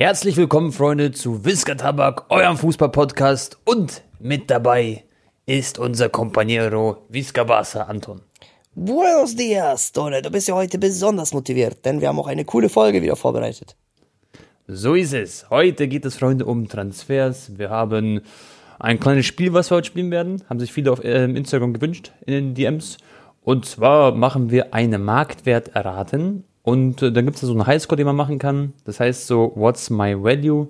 Herzlich willkommen, Freunde, zu Whisker Tabak, eurem Fußball-Podcast. Und mit dabei ist unser Companiero Whisker Barca, Anton. Buenos dias, Tone. Du bist ja heute besonders motiviert, denn wir haben auch eine coole Folge wieder vorbereitet. So ist es. Heute geht es, Freunde, um Transfers. Wir haben ein kleines Spiel, was wir heute spielen werden. Haben sich viele auf äh, Instagram gewünscht, in den DMs. Und zwar machen wir eine Marktwert erraten. Und äh, dann gibt es so einen Highscore, den man machen kann. Das heißt so, what's my value?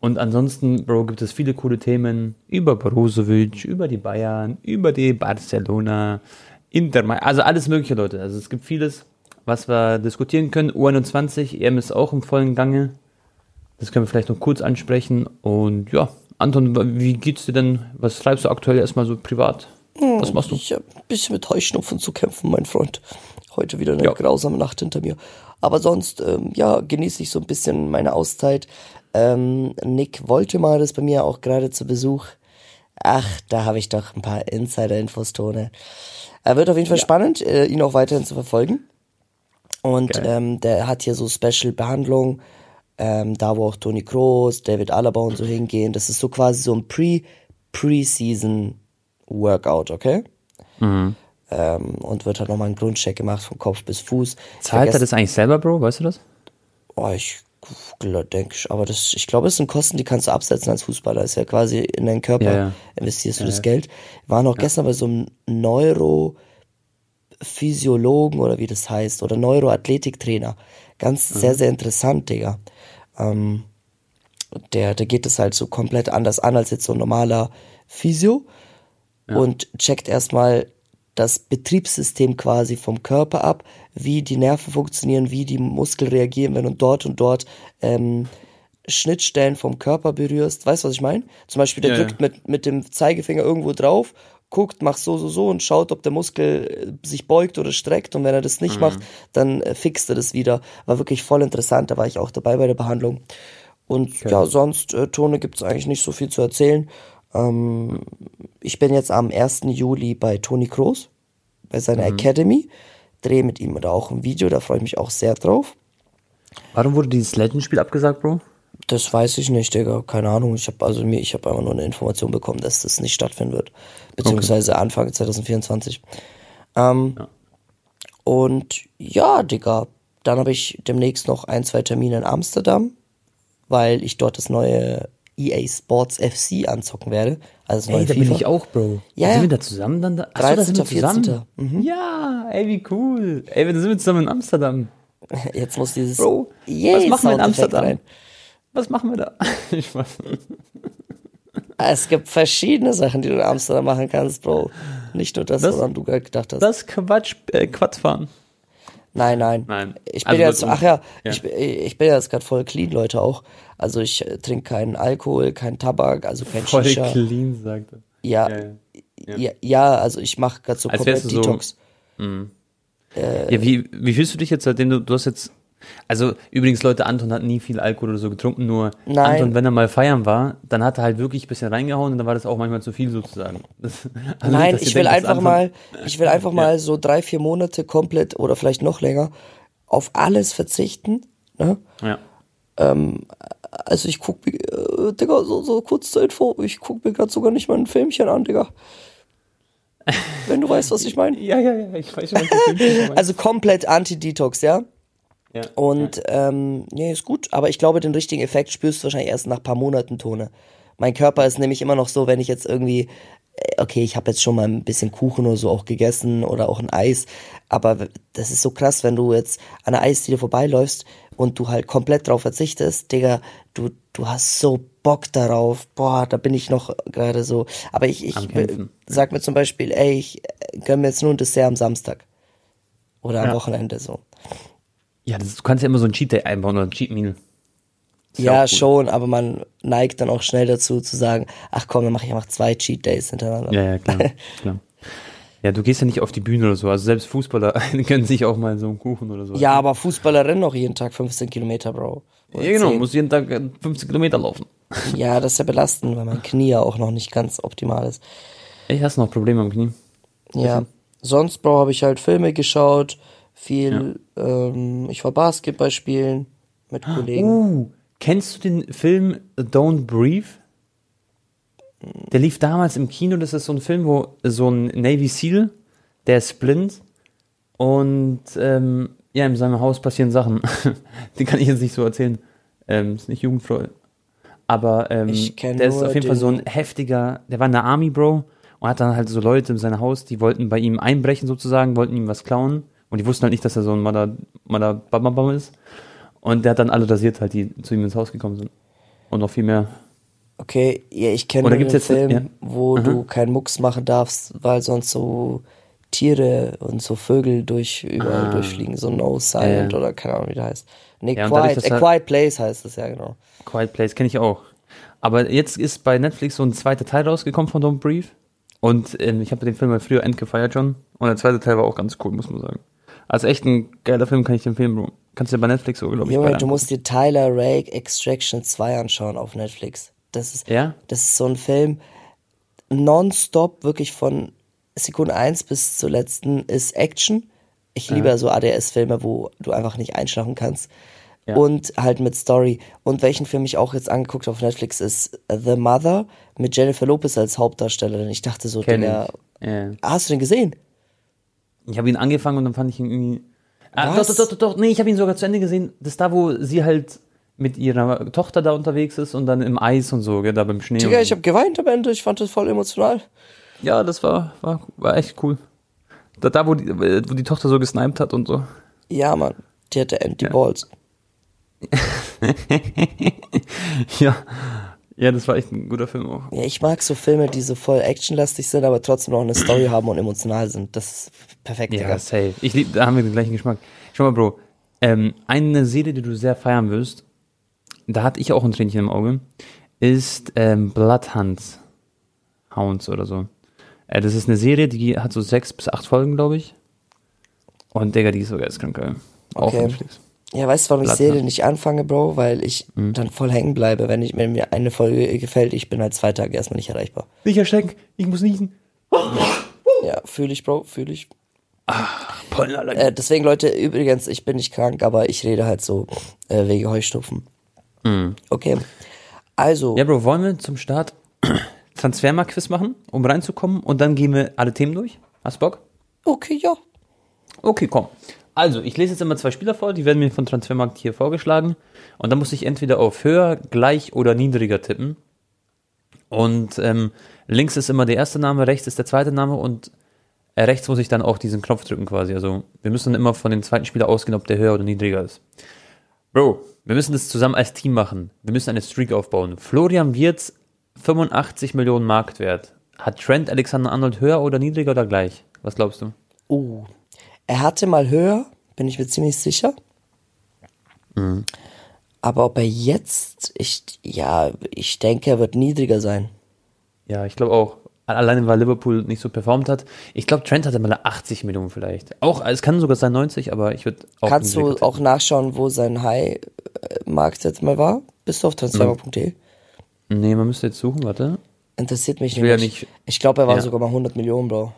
Und ansonsten, Bro, gibt es viele coole Themen über Brozovic, über die Bayern, über die Barcelona, Inter, also alles mögliche, Leute. Also es gibt vieles, was wir diskutieren können. U21, EM ist auch im vollen Gange. Das können wir vielleicht noch kurz ansprechen. Und ja, Anton, wie geht's dir denn? Was treibst du aktuell erstmal so privat? Was machst du? Ich habe ein bisschen mit Heuschnupfen zu kämpfen, mein Freund. Heute wieder eine Ja. grausame Nacht hinter mir. Aber sonst, ähm, ja, genieße ich so ein bisschen meine Auszeit. Ähm, Nick Woltemar ist bei mir auch gerade zu Besuch. Ach, da habe ich doch ein paar Insider-Infos, Tone. Er wird auf jeden Fall spannend, äh, ihn auch weiterhin zu verfolgen. Und ähm, der hat hier so Special-Behandlung, ähm, da wo auch Toni Kroos, David Alaba und so hingehen. Das ist so quasi so ein Pre-Preseason-Workout, okay? Mhm. Ähm, und wird halt nochmal ein Grundcheck gemacht von Kopf bis Fuß. Zahlt er das eigentlich selber, Bro? Weißt du das? Oh, ich denke, aber das, ich glaube, es sind Kosten, die kannst du absetzen als Fußballer. Das ist ja quasi in deinen Körper Ja, ja. investierst du das Geld. Wir waren auch gestern bei so einem Neurophysiologen oder wie das heißt, oder Neuroathletiktrainer. Ganz sehr, sehr interessant, Digga. Ähm, der, der geht es halt so komplett anders an als jetzt so ein normaler Physio und checkt erstmal das Betriebssystem quasi vom Körper ab, wie die Nerven funktionieren, wie die Muskeln reagieren, wenn du dort und dort ähm, Schnittstellen vom Körper berührst. Weißt du, was ich meine? Zum Beispiel, der Ja, ja. drückt mit, mit dem Zeigefinger irgendwo drauf, guckt, macht so, so, so und schaut, ob der Muskel äh, sich beugt oder streckt. Und wenn er das nicht Mhm. macht, dann äh, fixt er das wieder. War wirklich voll interessant. Da war ich auch dabei bei der Behandlung. Und ja, sonst, äh, Tone, gibt's eigentlich nicht so viel zu erzählen. Ähm, ich bin jetzt am 1. Juli bei Toni Kroos, bei seiner Academy. Drehe mit ihm da auch ein Video, da freue ich mich auch sehr drauf. Warum wurde dieses Legend-Spiel abgesagt, Bro? Das weiß ich nicht, Digga. Keine Ahnung. Ich habe also mir, ich habe einfach nur eine Information bekommen, dass das nicht stattfinden wird. Beziehungsweise Anfang 2024. Ähm, Und ja, Digga. Dann habe ich demnächst noch ein, zwei Termine in Amsterdam, weil ich dort das neue EA Sports FC anzocken werde. Also Ey, da FIFA. bin ich auch, Bro. Ja, Sind wir da zusammen dann da? Achso, da sind wir 13., zusammen. 14.. Ja, ey, wie cool. Ey, dann sind wir zusammen in Amsterdam. Jetzt muss dieses Bro, Yay was machen wir in Amsterdam? rein. Was machen wir da? Ich weiß. Es gibt verschiedene Sachen, die du in Amsterdam machen kannst, Bro. Nicht nur das, Das- woran du gerade gedacht hast. Das Quatsch, äh, Quatsch fahren. Nein, nein. Nein. Ich bin Also jetzt, ach ja, ja. Ich, ich bin jetzt gerade voll clean, Leute, auch. Also ich äh, trinke keinen Alkohol, keinen Tabak, also kein Voll Shisha. clean, sagt er. Ja, Ja, ja, ja. ja. also ich mache gerade so Als komplett du so- Detox. Ja, wie, wie fühlst du dich jetzt, seitdem du, du hast jetzt, also übrigens Leute, Anton hat nie viel Alkohol oder so getrunken, nur Nein. Anton, wenn er mal feiern war, dann hat er halt wirklich ein bisschen reingehauen und dann war das auch manchmal zu viel sozusagen. Das, also Nein, nicht, ich will denkt, einfach Anton- mal, ich will einfach mal so drei, vier Monate komplett oder vielleicht noch länger auf alles verzichten. Ne? Ja. Also ich guck mir, äh, Digga, so, so kurz zur Info, ich guck mir gerade sogar nicht mal ein Filmchen an, Digga. Wenn du weißt, was ich meine. ja, ja, ja, ich weiß schon, was. Also komplett Anti-Detox, ja? ja. Und ähm, nee, ist gut, aber ich glaube, den richtigen Effekt spürst du wahrscheinlich erst nach ein paar Monaten Tone. Mein Körper ist nämlich immer noch so, wenn ich jetzt irgendwie, äh, okay, ich habe jetzt schon mal ein bisschen Kuchen oder so auch gegessen oder auch ein Eis, aber das ist so krass, wenn du jetzt an der Eisdiele vorbeiläufst und du halt komplett drauf verzichtest, Digga, du, du hast so Bock darauf, boah, da bin ich noch gerade so, aber ich, ich sag mir zum Beispiel, ey, ich äh, gönn mir jetzt nur ein Dessert am Samstag oder am Ja. Wochenende so. ja das, du kannst ja immer so ein Cheat Day einbauen oder ein Cheat Meal. Ist Ja, cool. schon, aber man neigt dann auch schnell dazu zu sagen, ach komm, dann mache ich einfach zwei Cheat Days hintereinander. Ja, ja, klar, klar. Ja, du gehst ja nicht auf die Bühne oder so. Also selbst Fußballer können sich auch mal so einen Kuchen oder so. Ja, aber Fußballer rennen auch jeden Tag 15 Kilometer, Bro. Oder ja genau, 10. muss jeden Tag äh, 15 Kilometer laufen. Ja, das ist ja belastend, weil mein Knie ja auch noch nicht ganz optimal ist. Ich hast noch Probleme am Knie. Ja. Sonst, Bro, habe ich halt Filme geschaut, viel, ähm, ich war Basketball spielen mit Kollegen. Uh, Kennst du den Film Don't Breathe? Der lief damals im Kino. Das ist so ein Film, wo so ein Navy SEAL, der ist blind und ähm, ja, in seinem Haus passieren Sachen. Die kann ich jetzt nicht so erzählen. Ähm, ist nicht jugendfrei. Aber ähm, der ist auf jeden Fall so ein heftiger, der war in der Army, Bro, und hat dann halt so Leute in sein Haus, die wollten bei ihm einbrechen sozusagen, wollten ihm was klauen. Und die wussten halt nicht, dass er so ein Mother, Mother Bam ist. Und der hat dann alle rasiert halt, die zu ihm ins Haus gekommen sind. Und noch viel mehr. Okay, ja, ich kenne den gibt's jetzt- Film, ja. wo Aha. du keinen Mucks machen darfst, weil sonst so Tiere und so Vögel durch überall Ah. durchfliegen. So No Silent Ja. oder keine Ahnung, wie der heißt. Nee, Ja, dadurch, Quiet, dass A Quiet Place heißt es, ja genau. Quiet Place kenne ich auch. Aber jetzt ist bei Netflix so ein zweiter Teil rausgekommen von Don't Breathe. Und ähm, ich habe den Film mal früher endgefeiert schon. Und der zweite Teil war auch ganz cool, muss man sagen. Also echt ein geiler Film, kann ich empfehlen, Bro. Kannst du dir bei Netflix so, glaube ich, Junge, du musst dir Tyler Rake Extraction 2 anschauen auf Netflix. Das ist, Ja? das ist so ein Film, nonstop, wirklich von Sekunde 1 bis zur letzten ist Action. Ich liebe ja so ADS-Filme, wo du einfach nicht einschlafen kannst. Ja. Und halt mit Story. Und welchen Film ich auch jetzt angeguckt habe auf Netflix ist The Mother mit Jennifer Lopez als Hauptdarstellerin. Ich dachte so, Kenn ich. Ja. hast du den gesehen? Ich habe ihn angefangen und dann fand ich ihn irgendwie. Ah, doch, doch, doch, doch, nee, ich habe ihn sogar zu Ende gesehen. Das ist da, wo sie halt mit ihrer Tochter da unterwegs ist und dann im Eis und so, gell, da beim Schnee. Digga, ich habe geweint am Ende. Ich fand das voll emotional. ja, das war, war, war echt cool. Da, da wo, die, wo die Tochter so gesniped hat und so. Ja, Mann. Die hatte Empty Ja. Balls. Ja. Ja, das war echt ein guter Film auch. Ja, ich mag so Filme, die so voll actionlastig sind, aber trotzdem noch eine Story haben und emotional sind. Das ist perfekt, Ja, Digga. safe. Ich lieb, da haben wir den gleichen Geschmack. Schau mal, Bro. Ähm, eine Serie, die du sehr feiern wirst, da hatte ich auch ein Tränchen im Auge, ist ähm, Bloodhounds. Hounds oder so. Äh, das ist eine Serie, die hat so sechs bis acht Folgen, glaube ich. Und Digga, die ist so geistkrank geil. Auch Okay. Netflix. Ja, weißt du, warum ich Blatt, Serie nicht anfange, Bro? Weil ich dann voll hängen bleibe, wenn, ich, wenn mir eine Folge gefällt. Ich bin halt zwei Tage erstmal nicht erreichbar. Nicht erschrecken, ich muss niesen. Ja, fühle ich, Bro, fühle ich. Pollenallergie. Äh, deswegen, Leute, übrigens, ich bin nicht krank, aber ich rede halt so äh, wegen Heuschnupfen. Okay. Also, Ja, Bro, wollen wir zum Start Transfermarkt-Quiz machen, um reinzukommen und dann gehen wir alle Themen durch? Hast du Bock? okay, ja. Okay, komm. Also, ich lese jetzt immer zwei Spieler vor, die werden mir von Transfermarkt hier vorgeschlagen. Und dann muss ich entweder auf höher, gleich oder niedriger tippen. Und ähm, links ist immer der erste Name, rechts ist der zweite Name und äh, rechts muss ich dann auch diesen Knopf drücken quasi. Also, wir müssen dann immer von dem zweiten Spieler ausgehen, ob der höher oder niedriger ist. Bro, wir müssen das zusammen als Team machen. Wir müssen eine Streak aufbauen. Florian Wirtz, 85 Millionen Marktwert. Hat Trent Alexander-Arnold höher oder niedriger oder gleich? Was glaubst du? Uh. Er hatte mal höher, bin ich mir ziemlich sicher. Mhm. Aber ob er jetzt, ich, ja, ich denke, er wird niedriger sein. Ja, ich glaube auch. Alleine weil Liverpool nicht so performt hat. Ich glaube, Trent hatte mal 80 Millionen vielleicht. Auch, es kann sogar sein 90, aber ich würde auch. Kannst du auch nachschauen, wo sein High-Markt jetzt mal war? Bist du auf transfermarkt.de? tippen. Nee, man müsste jetzt suchen, warte. Interessiert mich Ich will ja nicht- Ich glaube, er war Ja. sogar mal 100 Millionen, Bro.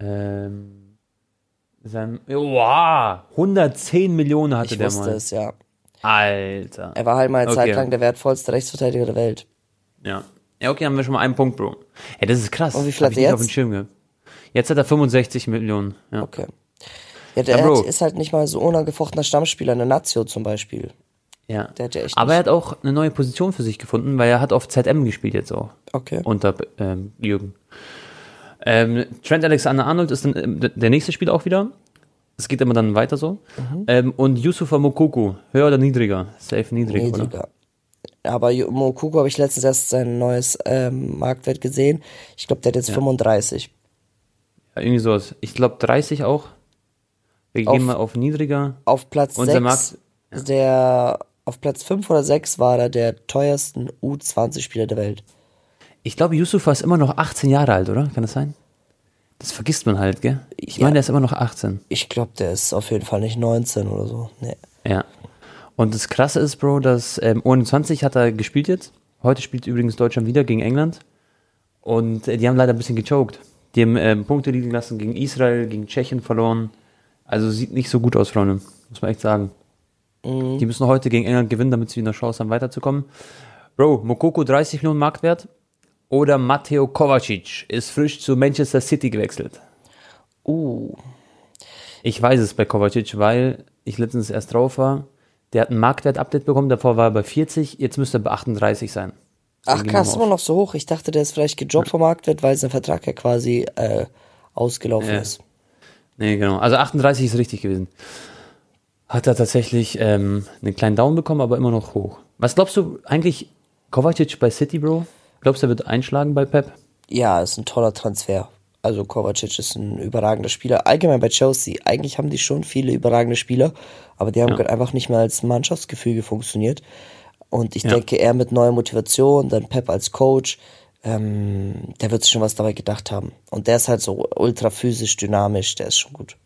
Ähm, sein, wow, 110 Millionen hatte Ich der wusste mal. es, ja. Alter. Er war halt mal eine Okay. Zeit lang der wertvollste Rechtsverteidiger der Welt. Ja. Ja, okay, haben wir schon mal einen Punkt, Bro. Ja, das ist krass. Und wie viel hat er nicht auf jetzt? dem Schirm gehabt. Jetzt hat er 65 Millionen. Ja. Okay. Ja, der Ja, hat, ist halt nicht mal so unangefochtener Stammspieler in der Nazio zum Beispiel. ja. Der hat ja echt Aber er hat auch eine neue Position für sich gefunden, weil er hat auf ZM gespielt jetzt auch. Okay. unter ähm, Jürgen. Ähm, Trent Alexander-Arnold ist dann d- der nächste Spieler auch wieder. Es geht immer dann weiter so. Mhm. Ähm, und Yusufa Mokoku, höher oder niedriger? Safe niedrig, oder? Aber Mokuko habe ich letztens erst sein neues ähm, Marktwert gesehen. Ich glaube, der hat jetzt 35. Ja, irgendwie sowas. Ich glaube 30 auch. Wir Auf- gehen mal auf niedriger. Auf Platz Unser 6, Markt- der, auf Platz 5 oder 6 war er der teuersten U20-Spieler der Welt. Ich glaube, Yusufa ist immer noch 18 Jahre alt, oder? Kann das sein? Das vergisst man halt, gell? Ich Ja. meine, der ist immer noch 18. Ich glaube, der ist auf jeden Fall nicht 19 oder so. Nee. Ja. Und das Krasse ist, Bro, dass ähm, U21 hat er gespielt jetzt. Heute spielt übrigens Deutschland wieder gegen England. Und äh, die haben leider ein bisschen gechoked. Die haben ähm, Punkte liegen lassen gegen Israel, gegen Tschechien verloren. Also sieht nicht so gut aus, Freunde. Muss man echt sagen. Die müssen heute gegen England gewinnen, damit sie eine Chance haben, weiterzukommen. Bro, Mokoko 30 Millionen Marktwert oder Matteo Kovacic ist frisch zu Manchester City gewechselt. Uh, Ich weiß es bei Kovacic, weil ich letztens erst drauf war. Der hat ein Marktwert-Update bekommen, davor war er bei 40, jetzt müsste er bei 38 sein. ach Deswegen krass, gehen wir immer noch so hoch. Ich dachte, der ist vielleicht gejobbt vom Marktwert, weil sein Vertrag ja quasi äh, ausgelaufen Ja. ist. Nee, genau. Also 38 ist richtig gewesen. Hat er tatsächlich ähm, einen kleinen Down bekommen, aber immer noch hoch. Was glaubst du eigentlich, Kovacic bei City, Bro? Glaubst du, er wird einschlagen bei Pep? Ja, ist ein toller Transfer. Also Kovacic ist ein überragender Spieler. Allgemein bei Chelsea. Eigentlich haben die schon viele überragende Spieler, aber die haben Ja. gerade einfach nicht mehr als Mannschaftsgefüge funktioniert. Und ich Ja. denke, er mit neuer Motivation, dann Pep als Coach, ähm, der wird sich schon was dabei gedacht haben. Und der ist halt so ultra physisch, dynamisch, der ist schon gut.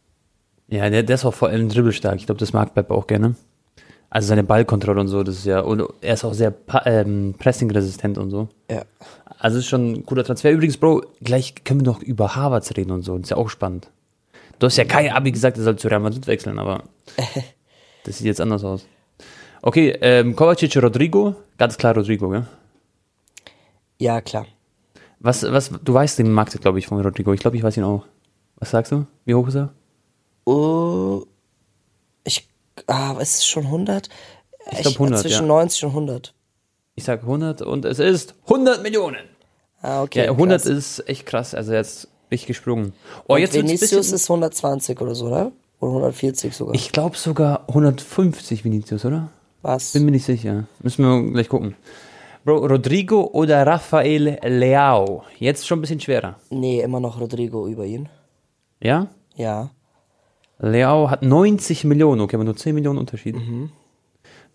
Ja, der, der ist auch vor allem dribbelstark. Ich glaube, das mag Pep auch gerne. Also seine Ballkontrolle und so, das ist ja, und er ist auch sehr ähm, pressingresistent und so. Ja. Also ist schon ein cooler Transfer. Übrigens, Bro, gleich können wir noch über Harvards reden und so. Das ist ja auch spannend. Du hast ja kein Abi gesagt, er soll zu Real Madrid wechseln, aber das sieht jetzt anders aus. Okay, ähm, Kovacic, Rodrigo, ganz klar Rodrigo, gell? Ja, klar. Was, was, du weißt den Markt, glaube ich, von Rodrigo. Ich glaube, ich weiß ihn auch. Was sagst du? Wie hoch ist er? Uh, ich, ah, was ist es schon 100? Ich glaub 100, Zwischen ja. 90 und 100. Ich sag 100 und es ist 100 Millionen. Ah, okay. Ja, 100 krass. ist echt krass. Also jetzt richtig gesprungen. Oh, Und jetzt Vinicius ist 120 oder so, oder? Oder 140 sogar. Ich glaube sogar 150 Vinicius, oder? Was? Bin mir nicht sicher. Müssen wir gleich gucken. Bro, Rodrigo oder Rafael Leao? Jetzt schon ein bisschen schwerer. Nee, immer noch Rodrigo über ihn. Ja? Ja. Leao hat 90 Millionen, okay, aber nur 10 Millionen Unterschied.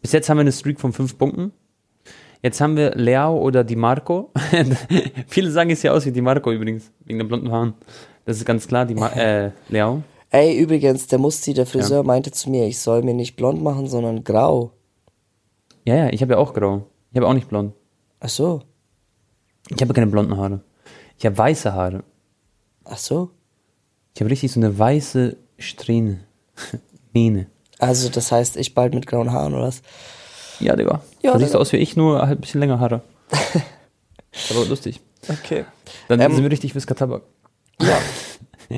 Bis jetzt haben wir eine Streak von 5 Punkten. Jetzt haben wir Leao oder Di Marco. Viele sagen, es sieht aus wie Di Marco übrigens, wegen den blonden Haaren. Das ist ganz klar, Di Ma äh, Leao. Ey, übrigens, der Musti, der Friseur, meinte zu mir, ich soll mir nicht blond machen, sondern grau. Ja, ja, ich habe ja auch grau. Ich habe auch nicht blond. Ach so. Ich habe keine blonden Haare. Ich habe weiße Haare. Ach so. Ich habe richtig so eine weiße Strähne. Mähne. Also, das heißt, ich bald mit grauen Haaren, oder was? Ja, Digga. Ja, du siehst aus wie ich, nur halt ein bisschen länger Haare. Aber lustig. Okay. Dann Ähm, sind wir richtig Whisky Tabak. Ja.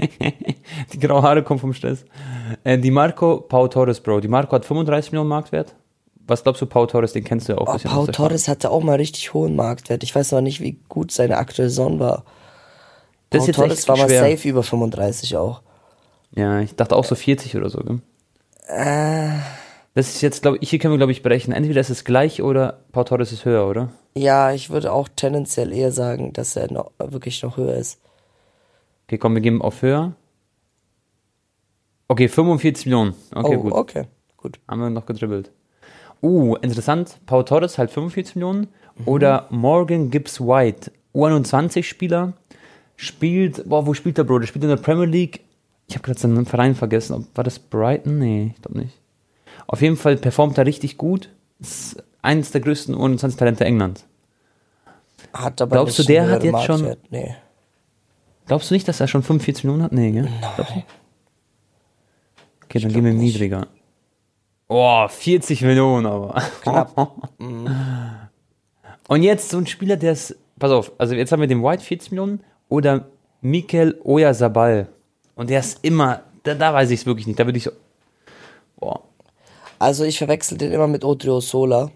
Die grauen Haare kommen vom Stress. Äh, die Marco Pau Torres, Bro. Die Marco hat 35 Millionen Marktwert. Was glaubst du, Pau Torres, den kennst du ja auch Oh, Pau Torres hatte auch mal richtig hohen Marktwert. Ich weiß aber nicht, wie gut seine aktuelle Saison war. Das Pau Torres war mal schwer. safe über 35 auch. Ja, ich dachte auch so 40 oder so, gell? Äh, Das ist jetzt, glaube ich, hier können wir, glaube ich, berechnen. Entweder ist es gleich oder Pau Torres ist höher, oder? ja, ich würde auch tendenziell eher sagen, dass er noch, wirklich noch höher ist. Okay, komm, wir geben auf höher. Okay, 45 Millionen. Okay, oh, gut. okay. Gut. Haben wir noch gedribbelt. Uh, interessant. Pau Torres halt 45 Millionen. Mhm. Oder Morgan Gibbs White, U21-Spieler. Spielt, boah, wo spielt der Bro? Der spielt in der Premier League. Ich habe gerade seinen Verein vergessen. Ob, war das Brighton? Nee, ich glaube nicht. Auf jeden Fall performt er richtig gut. Ist eines der größten U21-Talente Englands. Hat aber Glaubst du, nicht der hat jetzt schon- Marktwert. Nee. Glaubst du nicht, dass er schon 45 Millionen hat? Nee, gell? Nein. Okay, dann gehen wir nicht. niedriger. Oh, 40 Millionen aber. Knapp. Und jetzt so ein Spieler, der ist, pass auf, also jetzt haben wir den White 40 Millionen oder Mikel Oyarzabal. Und der ist immer, da, da weiß ich es wirklich nicht, da würde ich so, boah, Also ich verwechsel den immer mit Odrio Sola.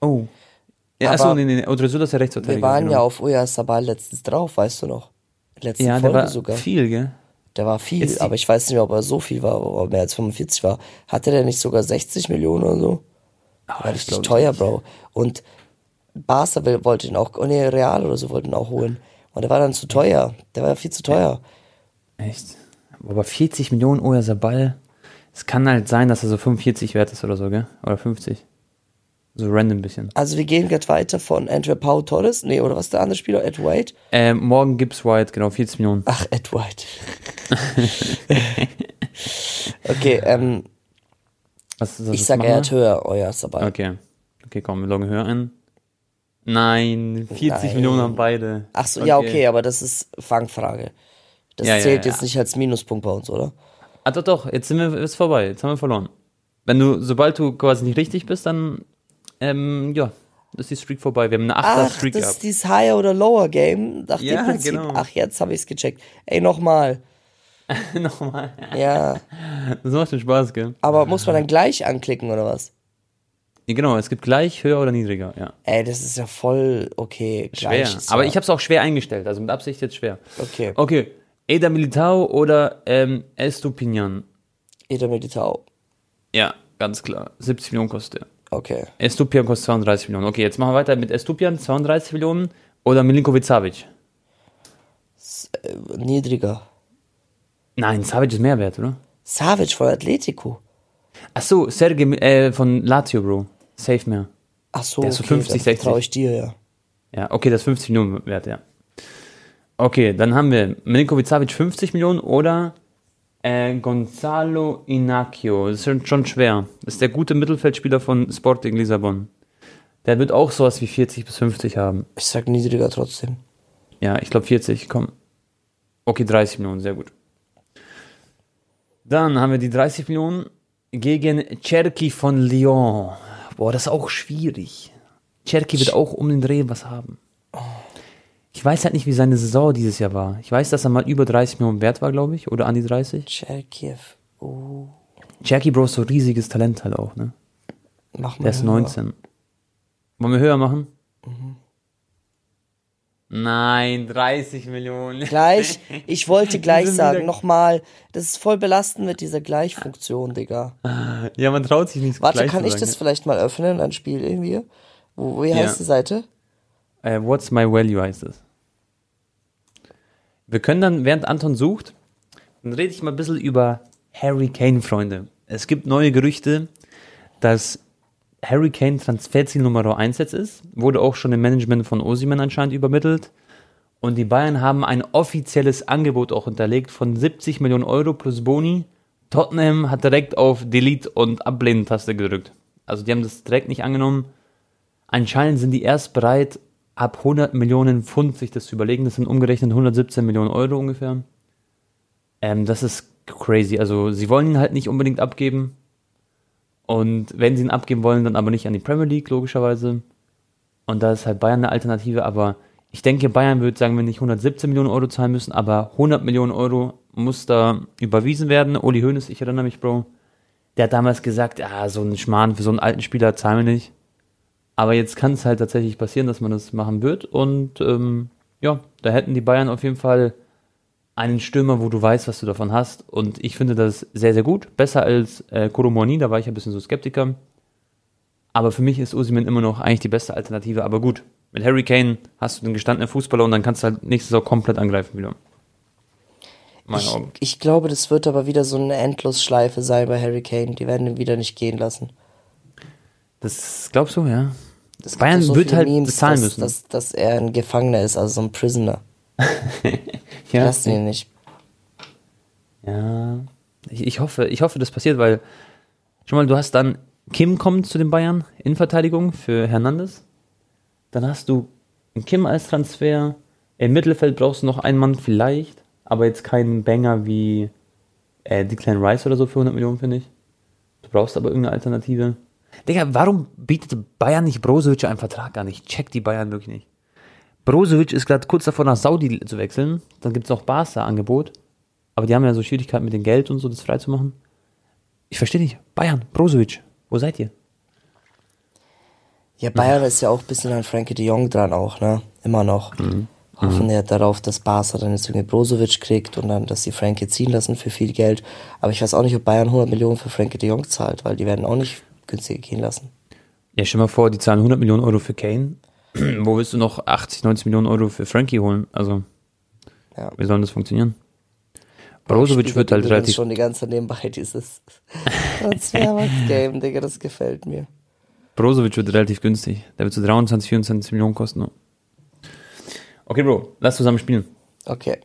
oh. Ja, achso, nee, nee, nee, Odriozola ist der Wir Rechtsverteidiger. waren genau. ja auf Oya Sabal letztens drauf, weißt du noch? Letzte ja, der Folge war sogar. viel, gell? Der war viel, Jetzt aber ich weiß nicht mehr, ob er so viel war, ob er mehr als 45 war. Hatte der nicht sogar 60 Millionen oder so? Ah, War richtig teuer, Bro. Und Barca wollte ihn auch, oh nee, Real oder so wollten ihn auch holen. Und der war dann zu teuer. Der war viel zu teuer. Echt? Aber 40 Millionen Oyarzabal, es kann halt sein, dass er so 45 wert ist oder so, gell? Oder 50. So random ein bisschen. Also wir gehen gerade weiter von entweder Pau Torres, nee, oder was ist der andere Spieler? Ed White? Ähm, morgen Gibbs White, genau, 40 Millionen. Ach, Ed White. okay, ähm, Was, was ich was sag, machen er hat höher, euer Sabal. Okay. Okay, komm, wir loggen höher ein. Nein, 40 Nein. Millionen haben beide. Ach so, ja, okay, aber das ist Fangfrage. Das Ja, zählt ja. jetzt nicht als Minuspunkt bei uns, oder? Ah, doch, doch, jetzt sind wir, ist vorbei, jetzt haben wir verloren. Wenn du, sobald du quasi nicht richtig bist, dann, ähm, ja, ist die Streak vorbei. Wir haben eine 8er Ach, Streak das gehabt. ist dieses Higher oder Lower Game. Nach Ja, dem Prinzip. genau. Ach, jetzt habe ich es gecheckt. Ey, nochmal. Nochmal. Ja. Das macht schon Spaß, gell? Aber muss man dann gleich anklicken oder was? Ja, genau, es gibt gleich, höher oder niedriger, ja. Ey, das ist ja voll okay. Schwer. Aber ich habe es auch schwer eingestellt, also mit Absicht jetzt schwer. Okay. Okay, Eda Militao oder ähm, Estupinian? Eder Meditao. Ja, ganz klar. 70 Millionen kostet er. Okay. Estupian kostet 32 Millionen. Okay, jetzt machen wir weiter mit Estupian, 32 Millionen oder Milinkovic Savic. Äh, niedriger. Nein, Savic ist mehr wert, oder? Savic von Atletico. Ach so, Sergej äh, von Lazio, Bro. Safe mehr. Ach so, Der ist so okay, 50, dann 60. vertraue ich dir, ja. Ja, okay, das ist 50 Millionen wert, ja. Okay, dann haben wir Milinkovic Savic 50 Millionen oder äh, Gonzalo Inacio. Das ist schon, schon schwer. Das ist der gute Mittelfeldspieler von Sporting Lissabon. Der wird auch sowas wie 40 bis 50 haben. Ich sag niedriger trotzdem. Ja, ich glaube 40, komm. Okay, 30 Millionen, sehr gut. Dann haben wir die 30 Millionen gegen Cherki von Lyon. Boah, das ist auch schwierig. Cherki wird auch um den Dreh was haben. Ich weiß halt nicht, wie seine Saison dieses Jahr war. Ich weiß, dass er mal über 30 Millionen wert war, glaube ich, oder an die 30. Cherkiev. Oh. Cherki Bro ist so riesiges Talent halt auch, ne? Mach mal. Der ist höher. 19. Wollen wir höher machen? Nein, 30 Millionen. Gleich, ich wollte gleich sagen, nochmal, das ist voll belastend mit dieser Gleichfunktion, Digga. Ja, man traut sich nicht Warte, kann ich sagen, das ne? vielleicht mal öffnen, ein Spiel irgendwie? Wo, wie heißt Ja. die Seite? Äh, What's My Value heißt es. Wir können dann, während Anton sucht, dann rede ich mal ein bisschen über Harry Kane, Freunde. Es gibt neue Gerüchte, dass Harry Kane Transferziel Nummer 1 jetzt ist. Wurde auch schon im Management von Osiman anscheinend übermittelt. Und die Bayern haben ein offizielles Angebot auch hinterlegt von 70 Millionen Euro plus Boni. Tottenham hat direkt auf Delete und Ablehnen-Taste gedrückt. Also die haben das direkt nicht angenommen. Anscheinend sind die erst bereit, ab 100 Millionen Pfund sich das zu überlegen. Das sind umgerechnet 117 Millionen Euro ungefähr. Ähm, das ist crazy. Also sie wollen ihn halt nicht unbedingt abgeben. Und wenn sie ihn abgeben wollen, dann aber nicht an die Premier League, logischerweise. Und da ist halt Bayern eine Alternative. Aber ich denke, Bayern wird, sagen wir nicht 117 Millionen Euro zahlen müssen, aber 100 Millionen Euro muss da überwiesen werden. Uli Hoeneß, ich erinnere mich, Bro. Der hat damals gesagt, ja, so einen Schmarrn für so einen alten Spieler zahlen wir nicht. Aber jetzt kann es halt tatsächlich passieren, dass man das machen wird. Und ähm, ja, da hätten die Bayern auf jeden Fall einen Stürmer, wo du weißt, was du davon hast. Und ich finde das sehr, sehr gut. Besser als äh, Koromoni, da war ich ein bisschen so Skeptiker. Aber für mich ist Osimhen immer noch eigentlich die beste Alternative. Aber gut, mit Harry Kane hast du den gestandenen Fußballer und dann kannst du halt nächstes Jahr komplett angreifen wieder. Ich, Augen. ich glaube, das wird aber wieder so eine Endlosschleife sein bei Harry Kane. Die werden ihn wieder nicht gehen lassen. Das glaubst du, ja? Gibt Bayern so wird halt Memes, bezahlen dass, müssen. Dass, dass er ein Gefangener ist, also so ein Prisoner. ja, Lassen ihn nicht. Ja, ich, ich hoffe, ich hoffe, das passiert, weil schon mal, du hast dann Kim kommt zu den Bayern in Verteidigung für Hernandez. Dann hast du einen Kim als Transfer. Im Mittelfeld brauchst du noch einen Mann vielleicht, aber jetzt keinen Banger wie äh, Declan Rice oder so für 100 Millionen, finde ich. Du brauchst aber irgendeine Alternative. Digga, warum bietet Bayern nicht Brozovic einen Vertrag an? Ich check die Bayern wirklich nicht. Brozovic ist gerade kurz davor, nach Saudi zu wechseln. Dann gibt es noch Barca-Angebot. Aber die haben ja so Schwierigkeiten mit dem Geld und so, das freizumachen. Ich verstehe nicht. Bayern, Brozovic, wo seid ihr? Ja, Bayern ist ja auch ein bisschen an Frankie de Jong dran auch, ne? Immer noch. Hoffen ja darauf, dass Barca dann jetzt irgendwie Brozovic kriegt und dann, dass sie Frankie ziehen lassen für viel Geld. Aber ich weiß auch nicht, ob Bayern 100 Millionen für Frankie de Jong zahlt, weil die werden auch nicht günstig gehen lassen. Ja, stell mal vor, die zahlen 100 Millionen Euro für Kane. wo willst du noch 80, 90 Millionen Euro für Frankie holen? Also, Ja. wie soll das funktionieren? Brozovic wird halt relativ. schon die ganze nebenbei dieses Transfermarkt-Game, Digga, das gefällt mir. Brozovic wird relativ günstig. Der wird so 23, 24 Millionen kosten. ne? Okay, Bro, lass zusammen spielen. Okay.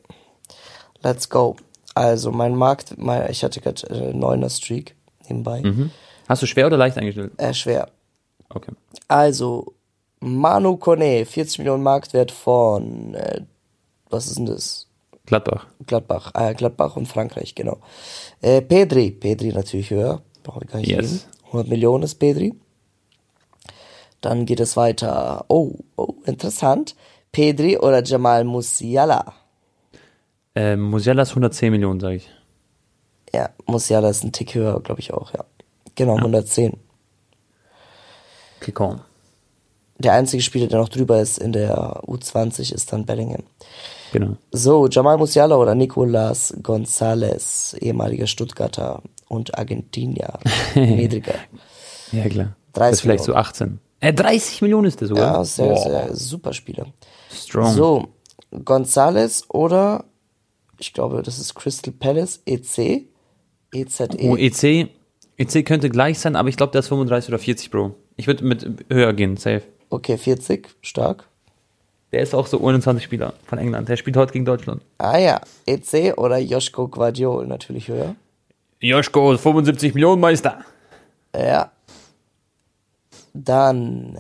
Let's go. Also, mein Markt, mein, ich hatte gerade äh, neuner Streak nebenbei. Mhm. Hast du schwer oder leicht eingestellt? Äh, schwer. Okay. Also, Manu Kone, 40 Millionen Marktwert von, äh, was ist denn das? Gladbach. Gladbach, äh, Gladbach und Frankreich, genau. Äh, Pedri, Pedri natürlich höher. Brauche ich gar nicht Yes. reden. 100 Millionen ist Pedri. Dann geht es weiter. Oh, oh, interessant. Pedri oder Jamal Musiala? Äh, Musiala ist 110 Millionen, sage ich. Ja, Musiala ist ein Tick höher, glaube ich auch, ja. Genau, 110. Okay, komm. Der einzige Spieler, der noch drüber ist in der U20, ist dann Bellingham. Genau. So, Jamal Musiala oder Nicolas Gonzalez, ehemaliger Stuttgarter und Argentinier. Niedriger. Ja, klar. 30 das ist vielleicht so 18. Äh, 30 Millionen ist der sogar. Ja, sehr, sehr super Spieler. strong. So, Gonzalez oder, ich glaube, das ist Crystal Palace, EC, EZE. Oh, EC, EC könnte gleich sein, aber ich glaube, der ist 35 oder 40, Bro. Ich würde mit höher gehen, safe. Okay, 40, stark. Der ist auch so 21 Spieler von England. Der spielt heute gegen Deutschland. Ah ja, EC oder Joschko Guardiol, natürlich höher. Joschko, 75 Millionen Meister. Ja. Dann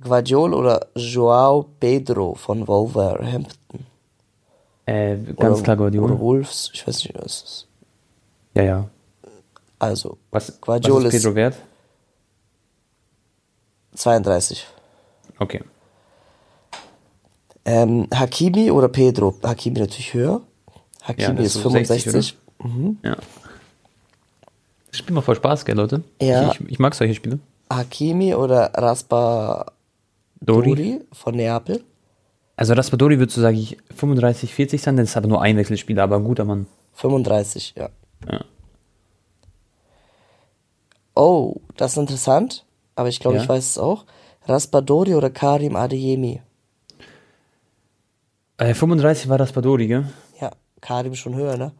Guardiol oder Joao Pedro von Wolverhampton. Äh, ganz oder, klar Guardiola. Oder Wolves, ich weiß nicht, was es ist. Ja, ja. Also, Was, Guardiola was ist Pedro wert? 32. Okay. Ähm, Hakimi oder Pedro? Hakimi natürlich höher. Hakimi das ist ist so 60, 65. Ja. Das Spiel macht voll Spaß, gell, Leute? Ja. Ich, ich, ich mag solche Spiele. Hakimi oder Raspadori Dori. von Neapel? Also Raspadori würde so, sage ich, 35, 40 sein, das ist aber nur ein Wechselspieler, aber ein guter Mann. 35, ja. Ja. Oh, das ist interessant, aber ich glaube, Ja. ich weiß es auch. Raspadori oder Karim Adeyemi? Äh, 35 war Raspadori, gell? Ja, Karim schon höher, ne?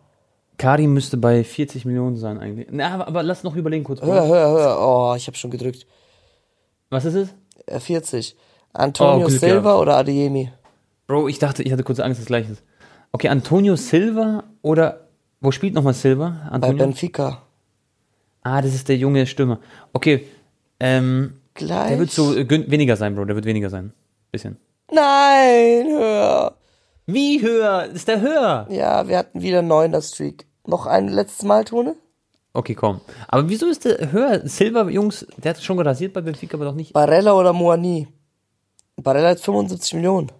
Karim müsste bei 40 Millionen sein eigentlich. Na, aber, aber lass noch überlegen kurz. Höher, höher, höher. Oh, ich habe schon gedrückt. Was ist es? Äh, 40. Antonio Oh, Glück Silva gehabt. oder Adeyemi? Bro, ich dachte, ich hatte kurz Angst, dass es gleich ist. Okay, Antonio Silva oder wo spielt nochmal Silva? Bei Antonio? Benfica. Ah, das ist der junge Stürmer. Okay, ähm, Gleich. der wird so äh, weniger sein, Bro, der wird weniger sein. Bisschen. Nein, höher. Wie höher? Ist der höher? Ja, wir hatten wieder neuner Streak. Noch ein letztes Mal, Tone? Okay, komm. Aber wieso ist der höher? Silva, Jungs, der hat schon gerasiert bei Benfica, aber doch nicht. Barella oder Moani? Barella hat 75 Millionen.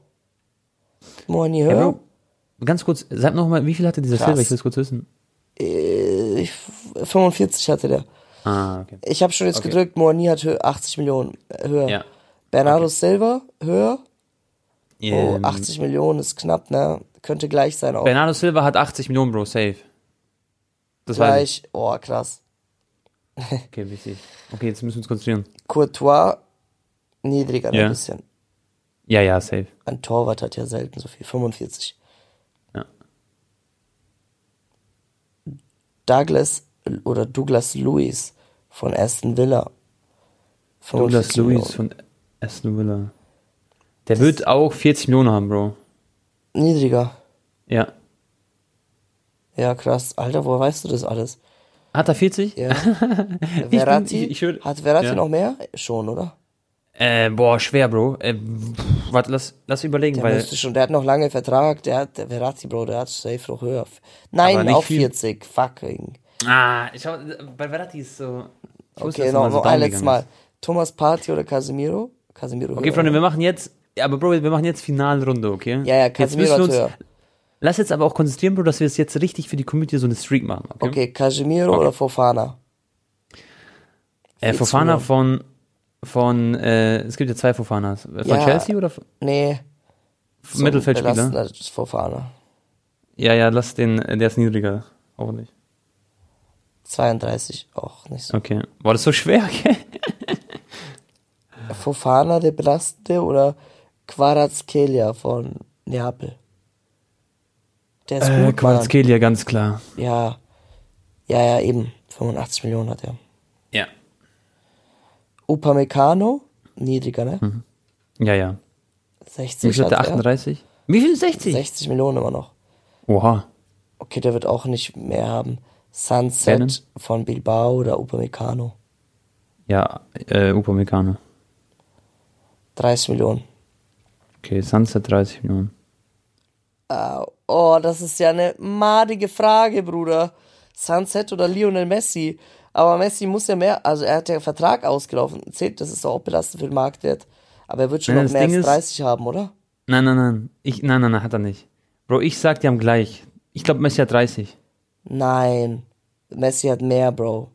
Moani Ja, höher? Bro, ganz kurz, sag noch mal, wie viel hatte dieser Krass. Silva? Ich will es kurz wissen. Äh, ich- 45 hatte der. Ah, okay. Ich habe schon jetzt Okay. gedrückt, Moani hat hö- 80 Millionen äh, höher. Ja. Bernardo Silva höher. Oh, Ähm, 80 Millionen ist knapp, ne? Könnte gleich sein auch. Bernardo Silva hat 80 Millionen, Bro, safe. Das gleich. Oh, krass. Okay, wichtig. Okay, jetzt müssen wir uns konzentrieren. Courtois niedriger ne, Ja. ein bisschen. Ja, ja, safe. Ein Torwart hat ja selten so viel. 45. Douglas oder Douglas Lewis von Aston Villa. Douglas 45 Lewis von Aston Villa. Der wird auch 40 Millionen haben, Bro. Niedriger. Ja. Ja, krass. Alter, woher weißt du das alles? Hat er 40? Ja. Verratti? ich- ich würd- hat Verratti ja. noch mehr? Schon, oder? Äh, boah, schwer, Bro. Äh, warte, lass, lass überlegen, Der weil. müsste schon, der hat noch lange Vertrag, der hat, der Verratti, Bro, der hat safe noch höher. Nein, viel. 40, fucking. Ah, ich hab, bei Verratti ist so. Ich Okay, noch, so noch ein letztes Mal. Thomas Party oder Casemiro? Casemiro Okay, höher. Freunde, wir machen jetzt. Ja, aber Bro, wir machen jetzt Finalrunde, okay? Ja, ja, jetzt Casemiro müssen wir hat uns. höher. Lass jetzt aber auch konzentrieren, Bro, dass wir es jetzt richtig für die Community so eine Streak machen, okay? Okay, Casemiro oder Fofana? Äh, 40 Fofana von. Von, äh, es gibt ja zwei Fofanas. Von Ja. Chelsea oder Nee. so Mittelfeldspieler? belastender ist Fofana. Ja, ja, lass den, äh, der ist niedriger. Hoffentlich. 32, auch nicht so. Okay. War das so schwer, okay? Fofana, der belastende oder Kvaratskhelia von Neapel? Der ist Äh, gut, Mann. Quarzkelia, ganz klar. Ja. Ja, ja, eben. 85 Millionen hat er. Upamecano, niedriger, ne? Ja, ja. 60 Wie viel hat der? hat er. 38? Wie viel? 60? 60 Millionen immer noch. Oha. Okay, der wird auch nicht mehr haben. Sunset von Bilbao oder Upamecano. Ja, äh, Upamecano. 30 Millionen. Okay, Sunset 30 Millionen. Oh, das ist ja eine madige Frage, Bruder. Sunset oder Lionel Messi? Aber Messi muss ja mehr, also er hat ja Vertrag ausgelaufen. Zählt, das ist doch auch belastend für den Marktwert. Aber er wird schon Nein, noch mehr Ding als ist- 30 haben, oder? Nein, nein, nein. Ich, nein, nein, nein, hat er nicht. Bro, ich sag, die haben gleich. Ich glaube, Messi hat 30. Nein. Messi hat mehr, Bro.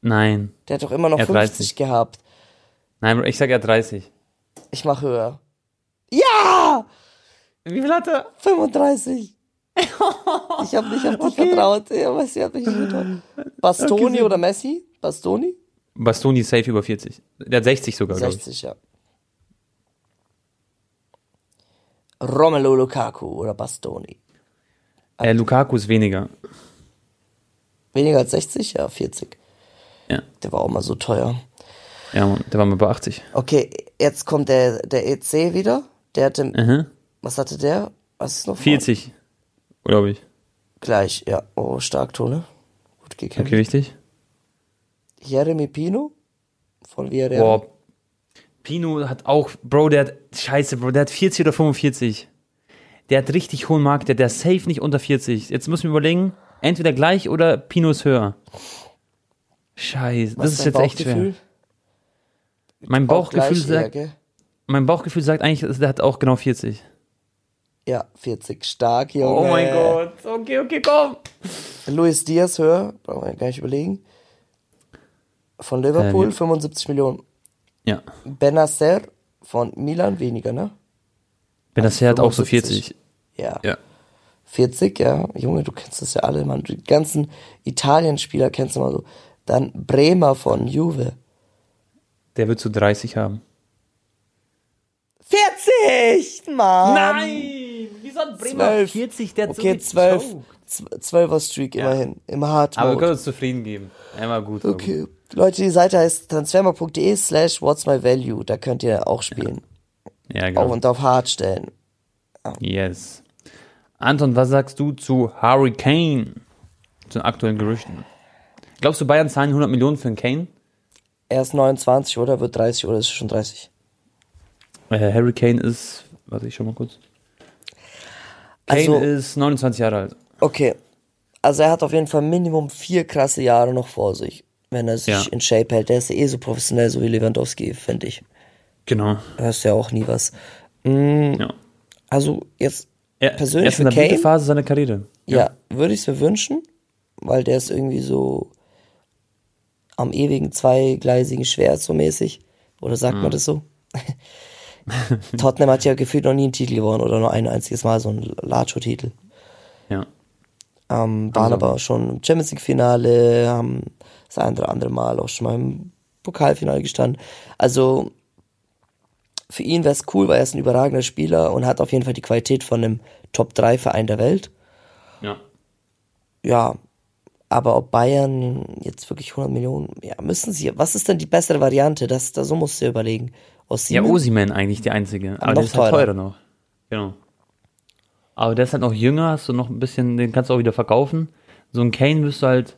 Nein. Der hat doch immer noch Er hat 50 30. gehabt. Nein, Bro, ich sag, er hat 30. Ich mach höher. Ja! Wie viel hat er? 35. Ich habe nicht auf dich vertraut. Ja, Messi hat mich nicht vertraut. Bastoni oder Messi? Bastoni? Bastoni safe über 40. Der hat 60 sogar, glaube ich. 60, ja. Romelu Lukaku oder Bastoni. Äh, Lukaku ist weniger. Weniger als 60? Ja, 40. Ja. Der war auch mal so teuer. Ja, Mann, der war mal bei 80. Okay, jetzt kommt der, der EC wieder. Der hatte, Mhm. was hatte der? Was ist noch? 40, glaube ich. Gleich, ja. Oh, stark, Tone. Gut gekämpft. Okay, richtig. Jeremy Pino von Villarreal. Boah. Pino hat auch, Bro, der hat, scheiße, Bro, der hat 40 oder 45. Der hat richtig hohen Markt, der, der ist safe nicht unter 40. Jetzt müssen wir überlegen, entweder gleich oder Pino ist höher. Scheiße, Was das ist dein jetzt echt schwer. Mein Auch Bauchgefühl eher, sagt, gell? mein Bauchgefühl sagt eigentlich, der hat auch genau 40. Ja, 40. Stark, Junge. Oh mein Gott. Okay, okay, komm. Luis Diaz höher, brauchen wir gar nicht überlegen. Von Liverpool Ähm, ja. 75 Millionen. Ja. Benacer von Milan weniger, ne? Benacer hat auch so 75. 40. Ja. Ja. 40, ja. Junge, du kennst das ja alle, Mann. Die ganzen Italien-Spieler kennst du mal so. Dann Bremer von Juve. Der wird zu 30 haben. 40! Mann! Nein! Hat Bremer 12. 40? Der hat Okay, so 12. gechoked. 12er Streak immerhin. Im Hard Aber wir können uns zufrieden geben. Einmal gut. war gut. Okay. Leute, die Seite heißt transfermarkt.de slash what's my value. Da könnt ihr auch spielen. Ja, Auch genau. und auf Hard stellen. Yes. Anton, was sagst du zu Harry Kane? Zu den aktuellen Gerüchten. Glaubst du, Bayern zahlen 100 Millionen für einen Kane? Er ist 29, oder? Wird 30 oder ist schon 30? Äh, Harry Kane ist, warte ich schon mal kurz. Kane Also- ist 29 Jahre alt. Okay. Also er hat auf jeden Fall Minimum vier krasse Jahre noch vor sich, wenn er sich Ja. in Shape hält. Der ist ja eh so professionell, so wie Lewandowski, finde ich. Genau. Hörst ja auch nie was. Mm, Ja. Also jetzt Er, Persönlich er ist in der Kane? Blütephase seiner Karriere. Ja, würde ich es mir wünschen, weil der ist irgendwie so am ewigen zweigleisigen Schwert so mäßig. Oder sagt Mhm. man das so? Tottenham hat ja gefühlt noch nie einen Titel gewonnen oder nur ein einziges Mal so einen Lacho-Titel. Ja. Ähm, waren Also- aber schon im Champions League-Finale, haben das ein oder andere Mal auch schon mal im Pokalfinale gestanden. Also für ihn wäre es cool, weil er ist ein überragender Spieler und hat auf jeden Fall die Qualität von einem Top-3-Verein der Welt. Ja. Ja, aber ob Bayern jetzt wirklich 100 Millionen, ja, müssen sie. Was ist denn die bessere Variante? Das, da so musst du dir überlegen. Aus Ja, Osiman eigentlich die einzige. Aber noch der ist halt teurer. noch. Genau. Aber der ist halt noch jünger, hast du noch ein bisschen, den kannst du auch wieder verkaufen. So ein Kane wirst du halt,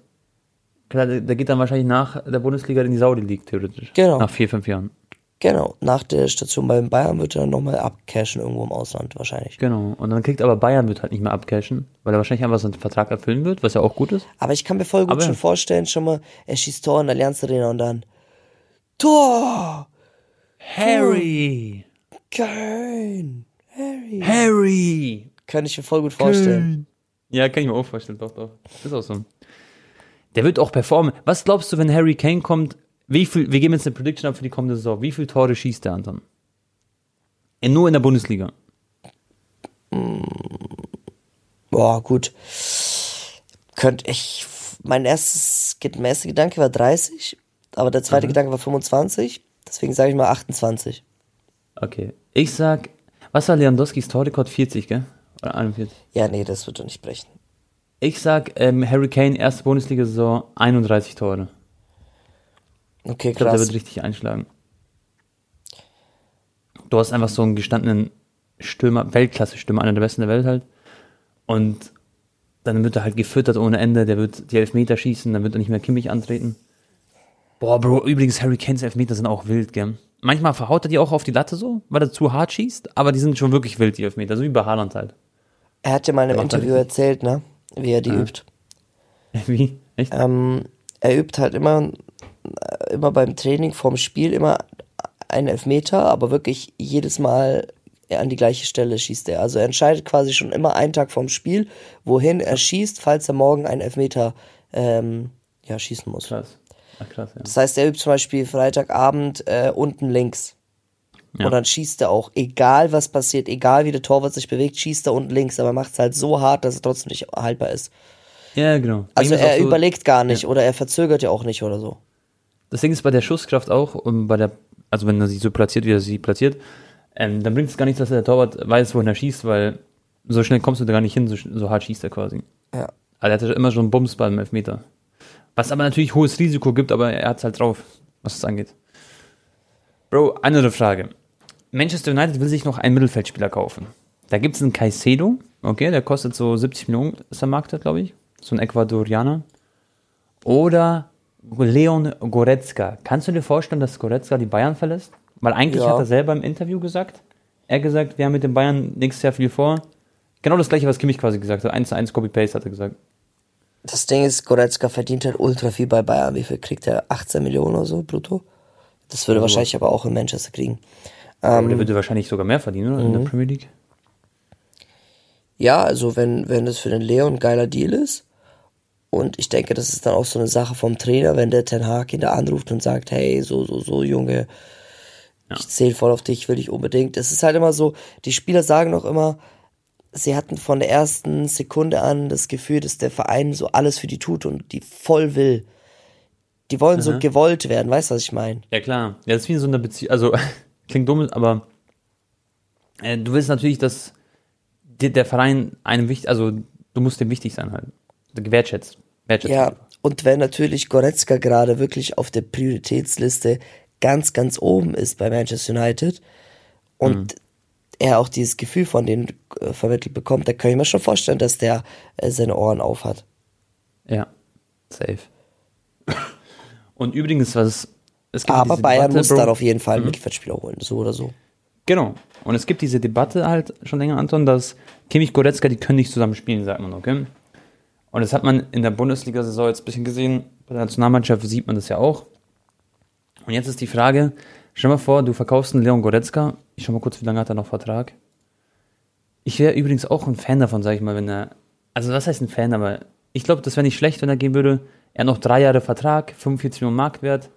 klar, der, geht dann wahrscheinlich nach der Bundesliga in die Saudi League, theoretisch. Genau. Nach vier, fünf Jahren. Genau, nach der Station beim Bayern wird er dann nochmal abcashen irgendwo im Ausland wahrscheinlich. Genau. Und dann kriegt aber Bayern wird halt nicht mehr abcashen, weil er wahrscheinlich einfach seinen Vertrag erfüllen wird, was ja auch gut ist. Aber ich kann mir voll gut Aber- schon vorstellen, schon mal, er schießt Tor in der Allianz Arena und dann Tor! Harry! Kane! Harry! Harry! Kann ich mir voll gut vorstellen. Ja, kann ich mir auch vorstellen, doch, doch. Ist auch so. Der wird auch performen. Was glaubst du, wenn Harry Kane kommt? Wie viel, wir geben jetzt eine Prediction ab für die kommende Saison. Wie viele Tore schießt der Anton? Äh, Nur in der Bundesliga. Boah, gut. Könnte ich. Mein erstes, mein erster Gedanke war 30, aber der zweite Gedanke war 25. Deswegen sage ich mal 28. Okay. Ich sag, was war Lewandowskis Torrekord? 40, gell? Oder 41? Ja, nee, das wird doch nicht brechen. Ich sag, ähm, Harry Kane, erste Bundesliga-Saison, 31 Tore. Okay, Ich glaube, der krass. wird richtig einschlagen. Du hast einfach so einen gestandenen Stürmer, Weltklasse-Stürmer, einer der besten der Welt halt. Und dann wird er halt gefüttert ohne Ende, der wird die Elfmeter schießen, dann wird er nicht mehr Kimmich antreten. Boah, Bro, übrigens, Harry Kanes Elfmeter sind auch wild, gell? Manchmal verhaut er die auch auf die Latte so, weil er zu hart schießt, aber die sind schon wirklich wild, die Elfmeter, so wie bei Haaland halt. Er hat ja mal in einem er Interview erzählt, ne? Wie er die übt. Wie? Echt? Ähm, er übt halt immer, äh, immer beim Training vorm Spiel immer einen Elfmeter, aber wirklich jedes Mal an die gleiche Stelle schießt er. Also er entscheidet quasi schon immer einen Tag vorm Spiel, wohin er schießt, falls er morgen einen Elfmeter ähm, ja, schießen muss. Krass. Ach, krass, ja. Das heißt, er übt zum Beispiel Freitagabend äh, unten links. Ja. Und dann schießt er auch, egal was passiert, egal wie der Torwart sich bewegt, schießt er unten links, aber macht es halt so hart, dass er trotzdem nicht haltbar ist. Ja, genau. Also er so- überlegt gar nicht oder er verzögert ja auch nicht oder so. Das Ding ist bei der Schusskraft auch, und bei der, also wenn er sie so platziert, wie er sie platziert, ähm, dann bringt es gar nichts, dass der Torwart weiß, wohin er schießt, weil so schnell kommst du da gar nicht hin, so, so hart schießt er quasi. Ja. Also er hatte immer schon einen Bums beim Elfmeter. Was aber natürlich hohes Risiko gibt, aber er hat es halt drauf, was das angeht. Bro, andere Frage. Manchester United will sich noch einen Mittelfeldspieler kaufen. Da gibt es einen Caicedo, okay, der kostet so 70 Millionen, ist der Markt, glaube ich. So ein Ecuadorianer. Oder Leon Goretzka. Kannst du dir vorstellen, dass Goretzka die Bayern verlässt? Weil eigentlich Ja. hat er selber im Interview gesagt, er hat gesagt, wir haben mit den Bayern nächstes Jahr viel vor. Genau das gleiche, was Kimmich quasi gesagt hat. 1 zu 1 Copy-Paste hat er gesagt. Das Ding ist, Goretzka verdient halt ultra viel bei Bayern. Wie viel kriegt er? 18 Millionen oder so brutto? Das würde Also- wahrscheinlich aber auch in Manchester kriegen. Aber Ähm, der würde wahrscheinlich sogar mehr verdienen, oder? In der Premier League. Ja, also wenn, wenn das für den Leon ein geiler Deal ist. Und ich denke, das ist dann auch so eine Sache vom Trainer, wenn der Ten Hag ihn da anruft und sagt, hey, so, so, so, Junge, ich zähle voll auf dich, will ich unbedingt. Es ist halt immer so, die Spieler sagen auch immer, sie hatten von der ersten Sekunde an das Gefühl, dass der Verein so alles für die tut und die voll will. Die wollen so gewollt werden, weißt du, was ich meine? Ja, klar. Ja, das ist wie in so einer Beziehung. Also, klingt dumm, aber äh, du willst natürlich, dass dir der Verein einem wichtig, also du musst dem wichtig sein halt. Wertschätzt. Wertschätzt. Ja, und wenn natürlich Goretzka gerade wirklich auf der Prioritätsliste ganz, ganz oben ist bei Manchester United und er auch dieses Gefühl von denen äh, vermittelt bekommt, da kann ich mir schon vorstellen, dass der äh, seine Ohren auf hat. Ja. Safe. Und übrigens, was es gibt Aber Bayern Debatte, muss Bro- dann auf jeden Fall einen Mittelfeldspieler holen, so oder so. Genau. Und es gibt diese Debatte halt schon länger, Anton, dass Kimmich Goretzka, die können nicht zusammen spielen, sagt man, okay? Und das hat man in der Bundesliga-Saison jetzt ein bisschen gesehen. Bei der Nationalmannschaft sieht man das ja auch. Und jetzt ist die Frage, stell mal vor, du verkaufst einen Leon Goretzka. Ich schau mal kurz, wie lange hat er noch Vertrag? Ich wäre übrigens auch ein Fan davon, sag ich mal, wenn er, also was heißt ein Fan, aber ich glaube, das wäre nicht schlecht, wenn er gehen würde. Er hat noch drei Jahre Vertrag, 45 Millionen Marktwert.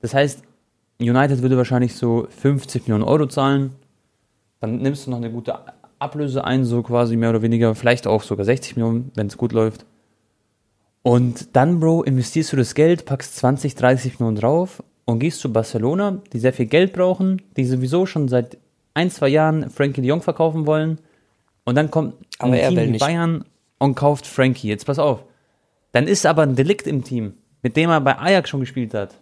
Das heißt, United würde wahrscheinlich so 50 Millionen Euro zahlen. Dann nimmst du noch eine gute Ablöse ein, so quasi mehr oder weniger. Vielleicht auch sogar 60 Millionen, wenn es gut läuft. Und dann, Bro, investierst du das Geld, packst 20, 30 Millionen drauf und gehst zu Barcelona, die sehr viel Geld brauchen, die sowieso schon seit ein, zwei Jahren Frankie de Jong verkaufen wollen. Und dann kommt ein Aber er Team wie. Bayern und kauft Frankie. Jetzt pass auf. Dann ist aber ein Delikt im Team, mit dem er bei Ajax schon gespielt hat.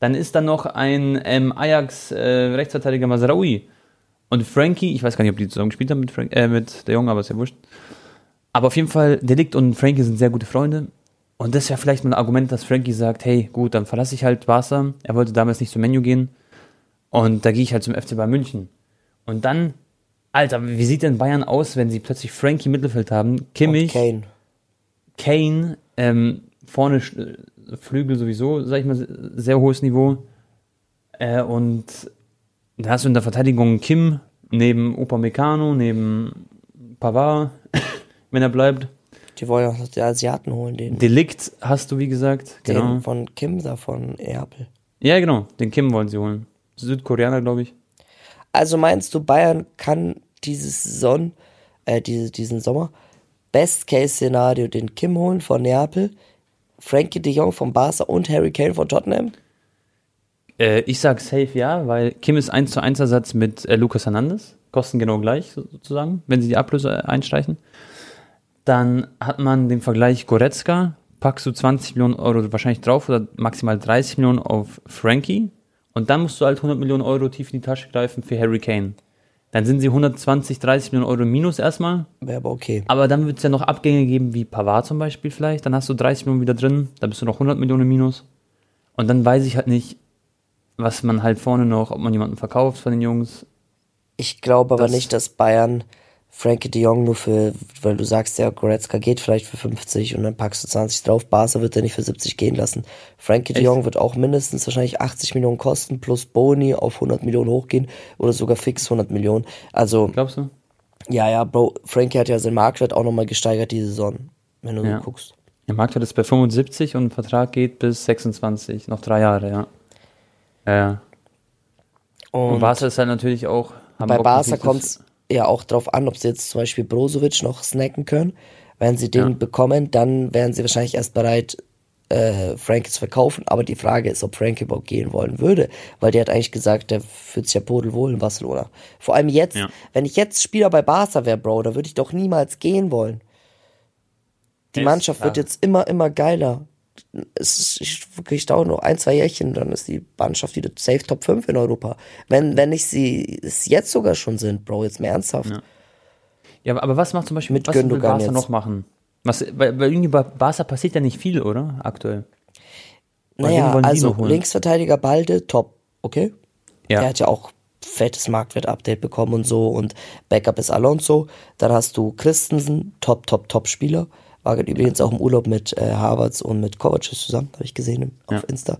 Dann ist da noch ein ähm, Ajax-Rechtsverteidiger Masraoui. Und Frankie, ich weiß gar nicht, ob die zusammen gespielt haben mit, Frank, äh, mit der Jung, aber ist ja wurscht. Aber auf jeden Fall, Delikt und Frankie sind sehr gute Freunde. Und das ist ja vielleicht mal ein Argument, dass Frankie sagt, hey, gut, dann verlasse ich halt Barca. Er wollte damals nicht zum Menu gehen. Und da gehe ich halt zum FC Bayern München. Und dann, Alter, wie sieht denn Bayern aus, wenn sie plötzlich Frankie im Mittelfeld haben? Und Kimmich, Kane. Kane, ähm, vorne Flügel sowieso, sag ich mal, sehr hohes Niveau. Äh, und da hast du in der Verteidigung Kim neben Upamecano, neben Pavard, wenn er bleibt. Die wollen auch die Asiaten holen, den, Delikt hast du, wie gesagt. Genau. den von Kim da von Neapel. Ja, genau. Den Kim wollen sie holen. Südkoreaner, glaube ich. Also meinst du, Bayern kann diese Saison, äh, diese, diesen Sommer, Best-Case-Szenario den Kim holen von Neapel, Frankie de Jong von Barca und Harry Kane von Tottenham? Äh, ich sag safe ja, weil Kim ist 1 zu 1 Ersatz mit äh, Lucas Hernandez. Kosten genau gleich so- sozusagen, wenn sie die Ablöse einstreichen. Dann hat man den Vergleich Goretzka, packst du 20 Millionen Euro wahrscheinlich drauf oder maximal 30 Millionen auf Frankie. Und dann musst du halt 100 Millionen Euro tief in die Tasche greifen für Harry Kane. Dann sind sie 120, 30 Millionen Euro minus erstmal. Wäre aber okay. Aber dann wird es ja noch Abgänge geben, wie Pavard zum Beispiel vielleicht. Dann hast du 30 Millionen wieder drin, dann bist du noch 100 Millionen minus. Und dann weiß ich halt nicht, was man halt vorne noch, ob man jemanden verkauft von den Jungs. Ich glaube aber Das- nicht, dass Bayern Frankie de Jong nur für, weil du sagst ja, Goretzka geht vielleicht für 50 und dann packst du 20 drauf. Barca wird er nicht für 70 gehen lassen. Frankie de Jong wird auch mindestens wahrscheinlich 80 Millionen kosten, plus Boni auf 100 Millionen hochgehen oder sogar fix 100 Millionen. Also. Glaubst du? Ja, ja, Bro, Frankie hat ja seinen Marktwert auch nochmal gesteigert die Saison, wenn du ja. so guckst. Der Marktwert ist bei 75 und ein Vertrag geht bis 26, noch drei Jahre, ja. Ja, ja. Und, und Barca ist halt natürlich auch. Bei Barca kommt es ja auch drauf an, ob sie jetzt zum Beispiel Brozovic noch snacken können. Wenn sie den ja. bekommen, dann wären sie wahrscheinlich erst bereit, äh, Frankie zu verkaufen. Aber die Frage ist, ob Frankie überhaupt gehen wollen würde, weil der hat eigentlich gesagt, der fühlt sich ja pudelwohl in Barcelona. Vor allem jetzt, ja. wenn ich jetzt Spieler bei Barca wäre, Bro, da würde ich doch niemals gehen wollen. Die ist Mannschaft wird jetzt immer, immer geiler. Es ist, ich, ich dauere noch ein, zwei Jährchen, dann ist die Mannschaft wieder safe Top 5 in Europa. Wenn, wenn nicht sie es jetzt sogar schon sind, Bro, jetzt mehr ernsthaft. Ja, ja aber was macht zum Beispiel, Mit was will Barca jetzt. noch machen? Was, weil, weil irgendwie bei Barca passiert ja nicht viel, oder? Aktuell. Naja, also Linksverteidiger Balde, top, okay? Ja. Der hat ja auch fettes Marktwert-Update bekommen und so und Backup ist Alonso. Dann hast du Christensen, top, top, top Spieler. War gerade übrigens auch im Urlaub mit äh, Harvards und mit Kovacic zusammen, habe ich gesehen auf ja. Insta.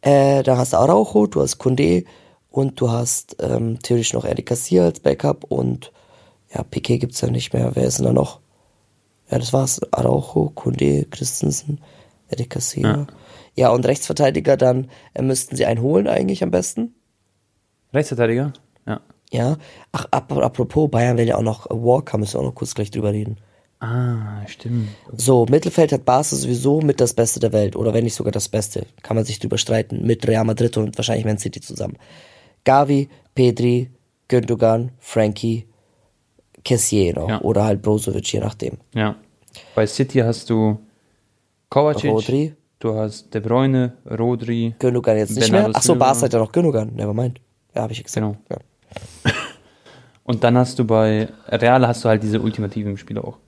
Äh, da hast du Araujo, du hast Kunde und du hast ähm, theoretisch noch Eric Garcia als Backup und ja, Piquet gibt's ja nicht mehr. Wer ist denn da noch? Ja, das war's. Araujo, Kunde, Christensen, Eric Garcia. Ja. ja, und Rechtsverteidiger dann äh, müssten sie einen holen eigentlich am besten. Rechtsverteidiger? Ja. Ja. Ach, ap apropos, Bayern will ja auch noch Walker, müssen wir auch noch kurz gleich drüber reden. Ah, stimmt. So, Mittelfeld hat Barca sowieso mit das Beste der Welt, oder wenn nicht sogar das Beste, kann man sich drüber streiten, mit Real Madrid und wahrscheinlich Man City zusammen. Gavi, Pedri, Gündogan, Frankie, Kessier noch, ja. oder halt Brozovic, je nachdem. Ja. Bei City hast du Kovacic, Rodri. du hast De Bruyne, Rodri. Gündogan jetzt nicht Bernardo mehr? Achso, Barca hat ja noch Gündogan, nevermind. Ja, habe ich gesagt. Genau. Ja. Und dann hast du bei Real hast du halt diese ultimativen Spiele auch.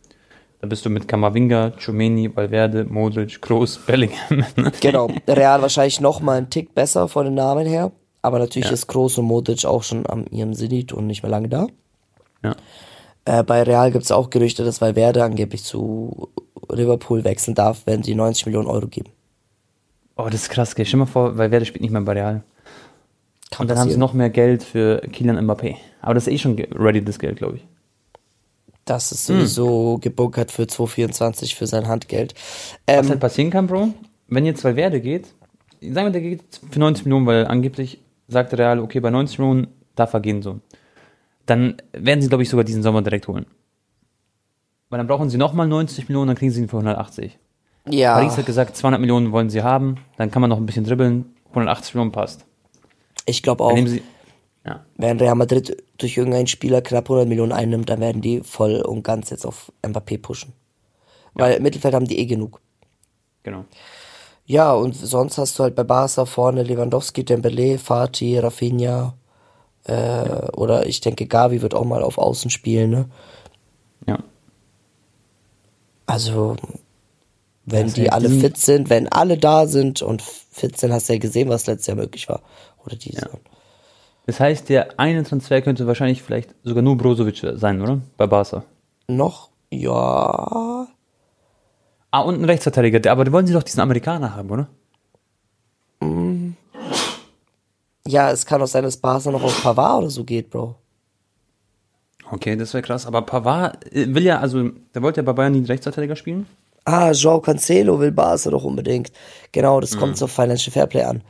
Da bist du mit Kamavinga, Chumeni, Valverde, Modric, Kroos, Bellingham. genau. Real wahrscheinlich noch mal einen Tick besser von den Namen her. Aber natürlich ja. ist Kroos und Modric auch schon am ihrem Zenit und nicht mehr lange da. Ja. Äh, bei Real gibt es auch Gerüchte, dass Valverde angeblich zu Liverpool wechseln darf, wenn sie 90 Millionen Euro geben. Oh, das ist krass, gell? Stell mal vor, Valverde spielt nicht mehr bei Real. Kann und dann passieren. haben sie noch mehr Geld für Kylian Mbappé. Aber das ist eh schon ready, das Geld, glaube ich. Das ist sowieso hm. gebunkert für 2,24 für sein Handgeld. Ähm, Was halt passieren kann, Bro, wenn jetzt Valverde geht, sagen wir, der geht für 90 Millionen, weil angeblich sagt Real, okay, bei 90 Millionen darf er gehen so. Dann werden sie, glaube ich, sogar diesen Sommer direkt holen. Weil dann brauchen sie nochmal 90 Millionen, dann kriegen sie ihn für 180. Ja. Paris hat gesagt, 200 Millionen wollen sie haben, dann kann man noch ein bisschen dribbeln, 180 Millionen passt. Ich glaube auch. Sie, ja. Wenn Real Madrid durch irgendeinen Spieler knapp 100 Millionen einnimmt, dann werden die voll und ganz jetzt auf Mbappé pushen. Weil im Mittelfeld haben die eh genug. Genau. Ja, und sonst hast du halt bei Barca vorne Lewandowski, Dembele, Fatih, Rafinha, äh, ja. oder ich denke Gavi wird auch mal auf Außen spielen, ne? Ja. Also, wenn die alle fit sind, wenn alle da sind und fit sind, hast du ja gesehen, was letztes Jahr möglich war. Oder diese. Ja. Das heißt, der eine Transfer könnte wahrscheinlich vielleicht sogar nur Brozovic sein, oder? Bei Barca. Noch? Ja. Ah, und ein Rechtsverteidiger. Aber wollen sie doch diesen Amerikaner haben, oder? Mm. Ja, es kann auch sein, dass Barca noch auf Pavard oder so geht, Bro. Okay, das wäre krass. Aber Pavard äh, will ja, also, der wollte ja bei Bayern nie Rechtsverteidiger spielen. Ah, Joao Cancelo will Barca doch unbedingt. Genau, das mhm. kommt auf Financial Fairplay an.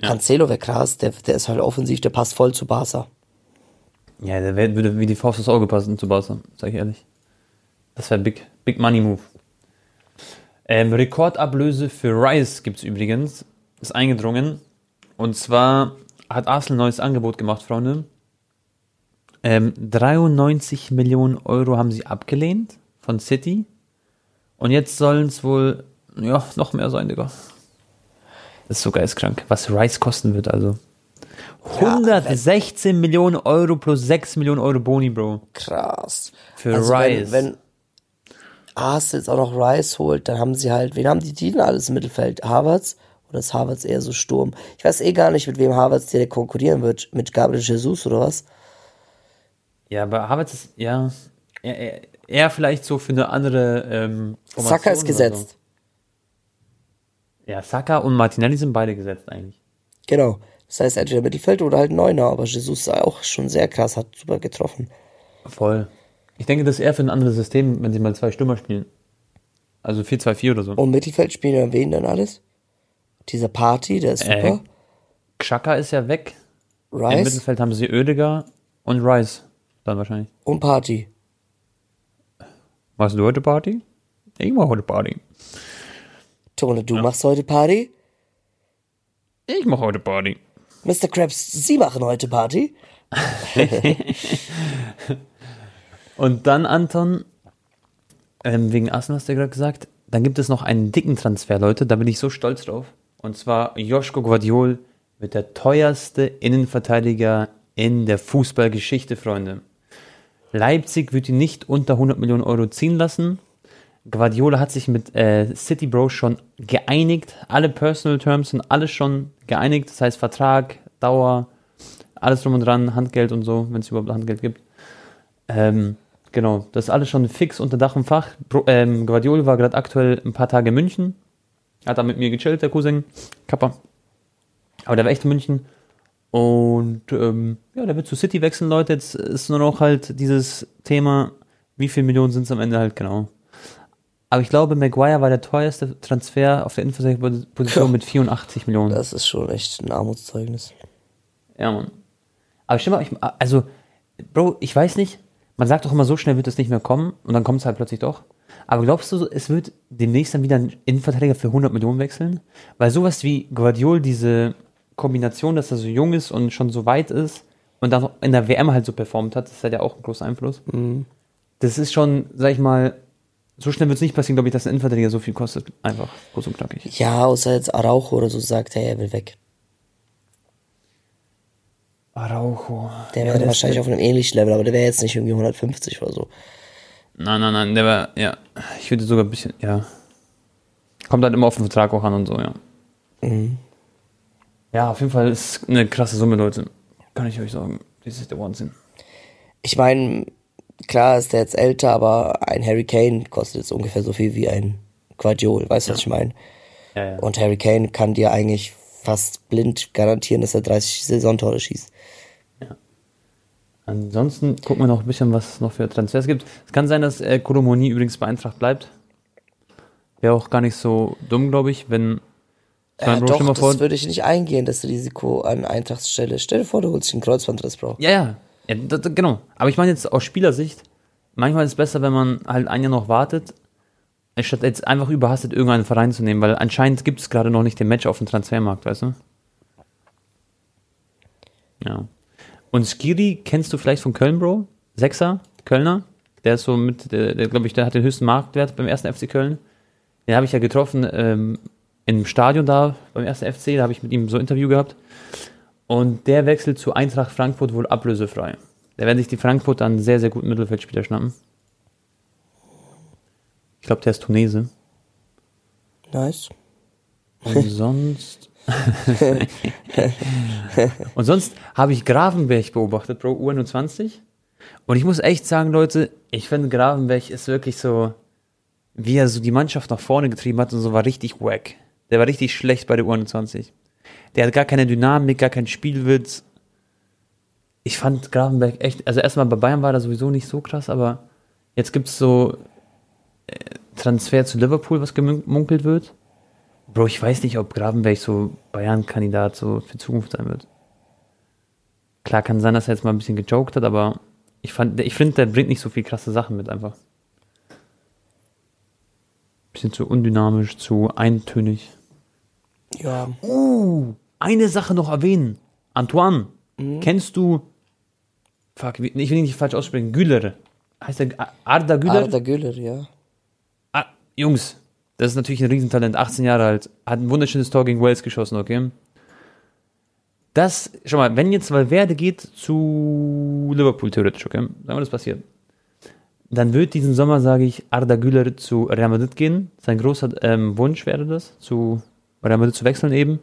Ja. Cancelo wäre krass, der, der ist halt offensiv, der passt voll zu Barca. Ja, der wär, würde wie die Faust aufs Auge passen zu Barca, sag ich ehrlich. Das wäre Big, Big Money Move. Ähm, Rekordablöse für Rice gibt es übrigens. Ist eingedrungen. Und zwar hat Arsenal ein neues Angebot gemacht, Freunde. Ähm, 93 Millionen Euro haben sie abgelehnt von City. Und jetzt sollen es wohl, ja, noch mehr sein, Digga. Das ist so geistkrank, was Rice kosten wird, also. 116 ja, Millionen Euro plus 6 Millionen Euro Boni, Bro. Krass. Für also Rice. Wenn, wenn Arsenal jetzt auch noch Rice holt, dann haben sie halt, wen haben die, denn alles im Mittelfeld? Harvards? Oder ist Harvards eher so Sturm? Ich weiß eh gar nicht, mit wem Harvards direkt konkurrieren wird. Mit Gabriel Jesus oder was? Ja, aber Havertz ist, ja, er, er, er vielleicht so für eine andere ähm, Saka ist gesetzt. So. Ja, Saka und Martinelli sind beide gesetzt eigentlich. Genau. Das heißt entweder Mittelfeld oder halt Neuner, aber Jesus ist auch schon sehr krass, hat super getroffen. Voll. Ich denke, das ist eher für ein anderes System, wenn sie mal zwei Stürmer spielen. Also 4-2-4 oder so. Und Mittelfeld spielen ja wen dann alles? Dieser Party, der ist super. Äh, Xhaka ist ja weg. Im Rice Mittelfeld haben sie Oediger und Rice. Dann wahrscheinlich. und Party. Machst du heute Party? Ich mach heute Party. Tone, du machst heute Party? Ich mach heute Party. Mr. Krabs, Sie machen heute Party? Und dann, Anton, ähm, wegen Arsenal hast du ja gerade gesagt, dann gibt es noch einen dicken Transfer, Leute, da bin ich so stolz drauf. Und zwar Joschko Guardiol wird der teuerste Innenverteidiger in der Fußballgeschichte, Freunde. Leipzig wird ihn nicht unter 100 Millionen Euro ziehen lassen. Guardiola hat sich mit äh, City Bro schon geeinigt. Alle Personal Terms sind alles schon geeinigt. Das heißt Vertrag, Dauer, alles drum und dran, Handgeld und so, wenn es überhaupt Handgeld gibt. Ähm, genau, das ist alles schon fix unter Dach und Fach. Bro, ähm, Guardiola war gerade aktuell ein paar Tage in München. Hat da mit mir gechillt, der Cousin. Kappa. Aber der war echt in München. Und ähm, ja, der wird zu City wechseln, Leute. Jetzt ist nur noch halt dieses Thema, wie viele Millionen sind es am Ende halt genau. Aber ich glaube, Maguire war der teuerste Transfer auf der Innenverteidigerposition mit 84 Millionen. Das ist schon echt ein Armutszeugnis. Ja, Mann. Aber stimmt, ich, also, Bro, ich weiß nicht, man sagt doch immer, so schnell wird es nicht mehr kommen und dann kommt es halt plötzlich doch. Aber glaubst du, es wird demnächst dann wieder ein Innenverteidiger für 100 Millionen wechseln? Weil sowas wie Guardiol, diese Kombination, dass er so jung ist und schon so weit ist und dann in der WM halt so performt hat, das hat ja auch einen großen Einfluss. Das ist schon, sag ich mal, so schnell wird es nicht passieren, glaube ich, dass ein Innenverteidiger so viel kostet. Einfach kurz und knackig. Ja, außer jetzt Araujo oder so sagt, hey, er will weg. Araujo. Der wäre wahrscheinlich auf einem ähnlichen Level, aber der wäre jetzt nicht irgendwie 150 oder so. Nein, nein, nein, der war, ja, ich würde sogar ein bisschen, ja. Kommt halt immer auf den Vertrag auch an und so, ja. Ja, auf jeden Fall ist eine krasse Summe, Leute. Kann ich euch sagen. Das ist der Wahnsinn. Ich meine, klar ist der jetzt älter, aber ein Harry Kane kostet jetzt ungefähr so viel wie ein Guardiol, weißt du, was ich meine? Ja, ja. Und Harry Kane kann dir eigentlich fast blind garantieren, dass er 30 Saisontore schießt. Ansonsten gucken wir noch ein bisschen, was es noch für Transfers gibt. Es kann sein, dass äh, Kolomoni übrigens bei Eintracht bleibt. Wäre auch gar nicht so dumm, glaube ich, wenn. Äh, doch, das würde ich nicht eingehen, das Risiko an Eintrachtstelle. Stell dir vor, du holst dich einen Kreuzbandriss, Bro. Ja, ja. Ja d- d- genau. Aber ich meine jetzt aus Spielersicht, manchmal ist es besser, wenn man halt ein Jahr noch wartet, anstatt jetzt einfach überhastet irgendeinen Verein zu nehmen, weil anscheinend gibt es gerade noch nicht den Match auf dem Transfermarkt, weißt du? Ja. Und Skiri kennst du vielleicht von Köln, Bro? Sechser, Kölner. Der ist so mit, der, der glaube ich, der hat den höchsten Marktwert beim ersten FC Köln. Den habe ich ja getroffen ähm, im Stadion da beim ersten FC, da habe ich mit ihm so ein Interview gehabt. Und der wechselt zu Eintracht Frankfurt wohl ablösefrei. Da werden sich die Frankfurter einen sehr, sehr guten Mittelfeldspieler schnappen. Ich glaube, der ist Tunese. Nice. Und sonst. und sonst habe ich Gravenberg beobachtet, Bro, U21. Und ich muss echt sagen, Leute, ich finde Gravenberg ist wirklich so, wie er so die Mannschaft nach vorne getrieben hat und so war richtig wack. Der war richtig schlecht bei der U21. Der hat gar keine Dynamik, gar keinen Spielwitz. Ich fand Gravenberg echt, also erstmal bei Bayern war er sowieso nicht so krass, aber jetzt gibt es so äh, Transfer zu Liverpool, was gemunkelt wird. Bro, ich weiß nicht, ob Gravenberg so Bayern-Kandidat so für Zukunft sein wird. Klar kann sein, dass er jetzt mal ein bisschen gejoked hat, aber ich ich finde, der bringt nicht so viel krasse Sachen mit einfach. Bisschen zu undynamisch, zu eintönig. Ja. Uh, eine Sache noch erwähnen. Antoine, kennst du, fuck, ich will ihn nicht falsch aussprechen, Güler. Heißt der A- Arda Güler? Arda Güler, ja. Ah, Jungs, das ist natürlich ein Riesentalent, 18 Jahre alt, hat ein wunderschönes Tor gegen Wales geschossen, okay? Das, schau mal, wenn jetzt Valverde geht zu Liverpool theoretisch, okay? Sagen wir, das passiert. Dann wird diesen Sommer, sage ich, Arda Güler zu Real Madrid gehen. Sein großer ähm, Wunsch wäre das, zu Real Madrid zu wechseln eben.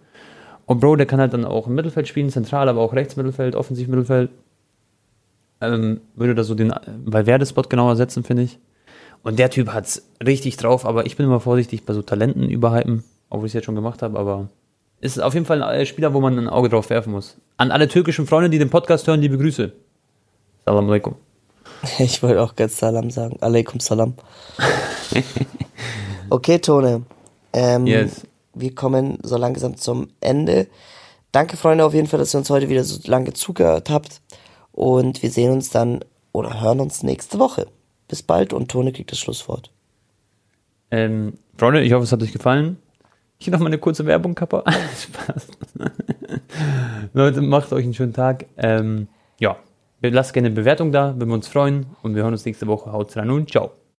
Und Bro, der kann halt dann auch im Mittelfeld spielen, zentral, aber auch rechts Mittelfeld, offensiv Mittelfeld. ähm, würde da so den Valverde-Spot genauer setzen, finde ich. Und der Typ hat's richtig drauf, aber ich bin immer vorsichtig bei so Talenten überhypen, obwohl ich es jetzt schon gemacht habe, aber ist auf jeden Fall ein Spieler, wo man ein Auge drauf werfen muss. An alle türkischen Freunde, die den Podcast hören, liebe Grüße. Salam alaikum. Ich wollte auch ganz Salam sagen. Alaikum Salam. okay, Tone. Ähm, Yes. Wir kommen so langsam zum Ende. Danke, Freunde, auf jeden Fall, dass ihr uns heute wieder so lange zugehört habt. Und wir sehen uns dann oder hören uns nächste Woche. Bis bald und Tone kriegt das Schlusswort. Ähm, Freunde, ich hoffe, es hat euch gefallen. Hier noch mal eine kurze Werbung, Kappa. Spaß. Leute, macht euch einen schönen Tag. Ähm, ja, lasst gerne eine Bewertung da, würden wir uns freuen. Und wir hören uns nächste Woche. Haut rein und ciao.